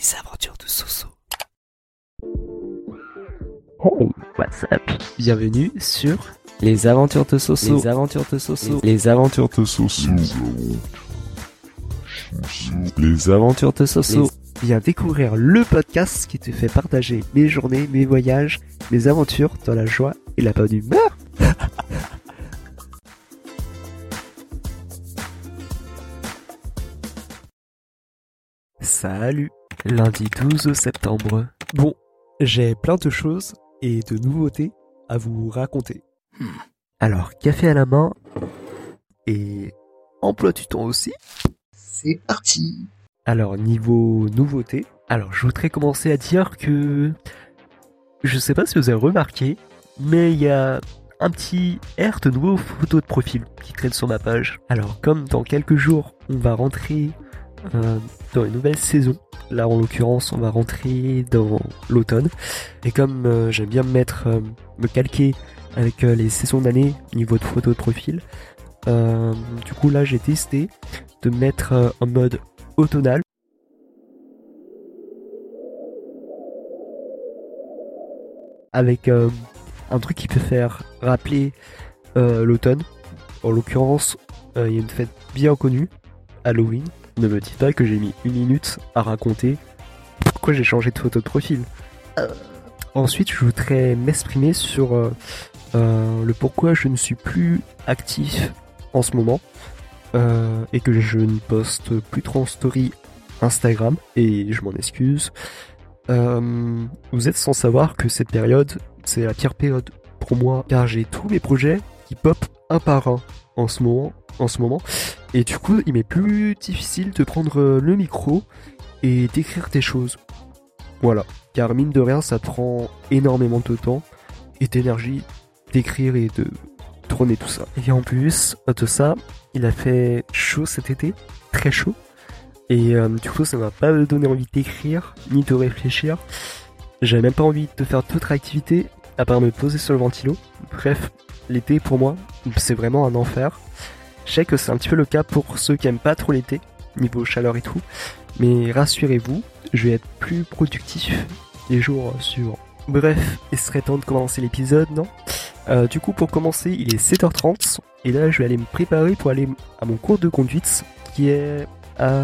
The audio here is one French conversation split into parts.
Les aventures de Soso. Hey, what's up? Bienvenue sur Les aventures de Soso. Les aventures de Soso. Les aventures de Soso. Les aventures de Soso. Viens découvrir le podcast qui te fait partager mes journées, mes voyages, mes aventures dans la joie et la bonne humeur. Salut Lundi 12 septembre. Bon, j'ai plein de choses et de nouveautés à vous raconter. Alors, café à la main et emploi du temps aussi? C'est parti Alors, niveau nouveauté, alors je voudrais commencer à dire que je sais pas si vous avez remarqué, mais il y a un petit air de nouveaux photos de profil qui traîne sur ma page. Alors, comme dans quelques jours, on va rentrer euh, dans une nouvelle saison. Là, en l'occurrence, on va rentrer dans l'automne. Et comme euh, j'aime bien me mettre, euh, me calquer avec les saisons d'année niveau de photos de profil, du coup là, j'ai testé de mettre en mode automnal. Avec un truc qui peut faire rappeler l'automne. En l'occurrence, il y a une fête bien connue, Halloween. Ne me dites pas que j'ai mis une minute à raconter pourquoi j'ai changé de photo de profil. Ensuite, je voudrais m'exprimer sur euh, euh, le pourquoi je ne suis plus actif en ce moment euh, et que je ne poste plus trop en story Instagram et je m'en excuse. Euh, vous êtes sans savoir que cette période, c'est la pire période pour moi car j'ai tous mes projets qui pop un par un en ce moment, en ce moment. Et du coup, il m'est plus difficile de prendre euh, le micro et d'écrire des choses. Voilà. Car mine de rien, ça prend énormément de temps et d'énergie d'écrire et de tourner tout ça. Et en plus de ça, il a fait chaud cet été, très chaud. Et euh, du coup, ça m'a pas donné envie d'écrire, ni de réfléchir. J'avais même pas envie de faire d'autres activités à part me poser sur le ventilo. Bref, l'été pour moi, c'est vraiment un enfer. Je sais que c'est un petit peu le cas pour ceux qui aiment pas trop l'été, niveau chaleur et tout. Mais rassurez-vous, je vais être plus productif les jours suivants. Bref, il serait temps de commencer l'épisode, non? Euh, Du coup, pour commencer, il est 7h30 et là, je vais aller me préparer pour aller à mon cours de conduite qui est à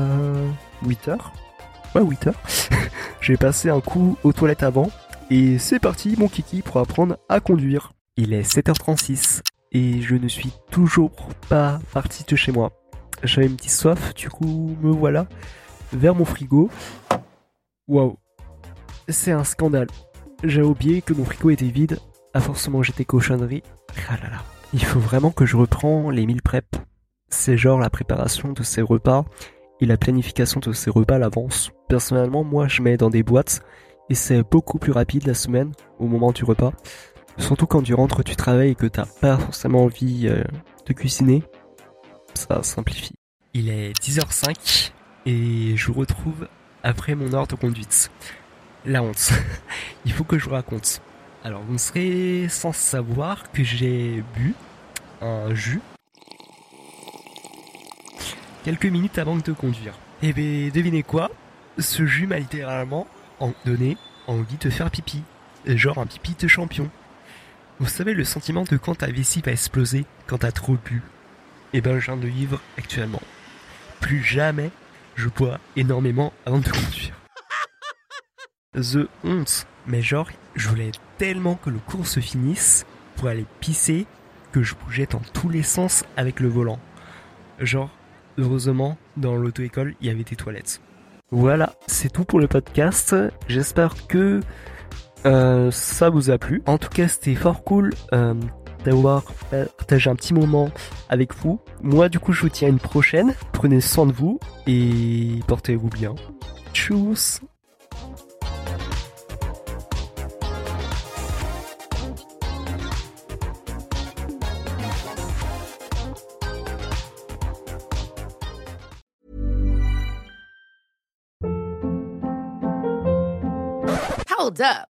8h. Ouais, 8h. je vais passer un coup aux toilettes avant et c'est parti, mon kiki, pour apprendre à conduire. Il est 7h36 et je ne suis toujours pas parti de chez moi. J'avais une petite soif, du coup, me voilà vers mon frigo. Waouh, c'est un scandale. J'ai oublié que mon frigo était vide. A forcément j'étais cochonnerie. Ah là là. Il faut vraiment que je reprends les meal prep. C'est genre la préparation de ces repas et la planification de ces repas à l'avance. Personnellement, moi je mets dans des boîtes et c'est beaucoup plus rapide la semaine au moment du repas. Surtout quand tu rentres du travail et que t'as pas forcément envie euh, de cuisiner. Ça simplifie. Il est 10h05 et je vous retrouve après mon heure de conduite. La honte. Il faut que je vous raconte. Alors, vous serez sans savoir que j'ai bu un jus quelques minutes avant de conduire. Et ben, devinez quoi? Ce jus m'a littéralement en- donné envie de faire pipi. Genre un pipi de champion. Vous savez le sentiment de quand ta vessie va exploser quand t'as trop bu Eh ben, je viens de vivre actuellement. Plus jamais je bois énormément avant de conduire. The honte. Mais genre, je voulais tellement que le cours se finisse pour aller pisser que je bougeais dans tous les sens avec le volant. Genre, heureusement, dans l'auto-école, il y avait des toilettes. Voilà, c'est tout pour le podcast. J'espère que euh, ça vous a plu. En tout cas, c'était fort cool euh, d'avoir partagé un petit moment avec vous. Moi, du coup, je vous tiens à une prochaine. Prenez soin de vous et portez-vous bien. Tchuss Hold up.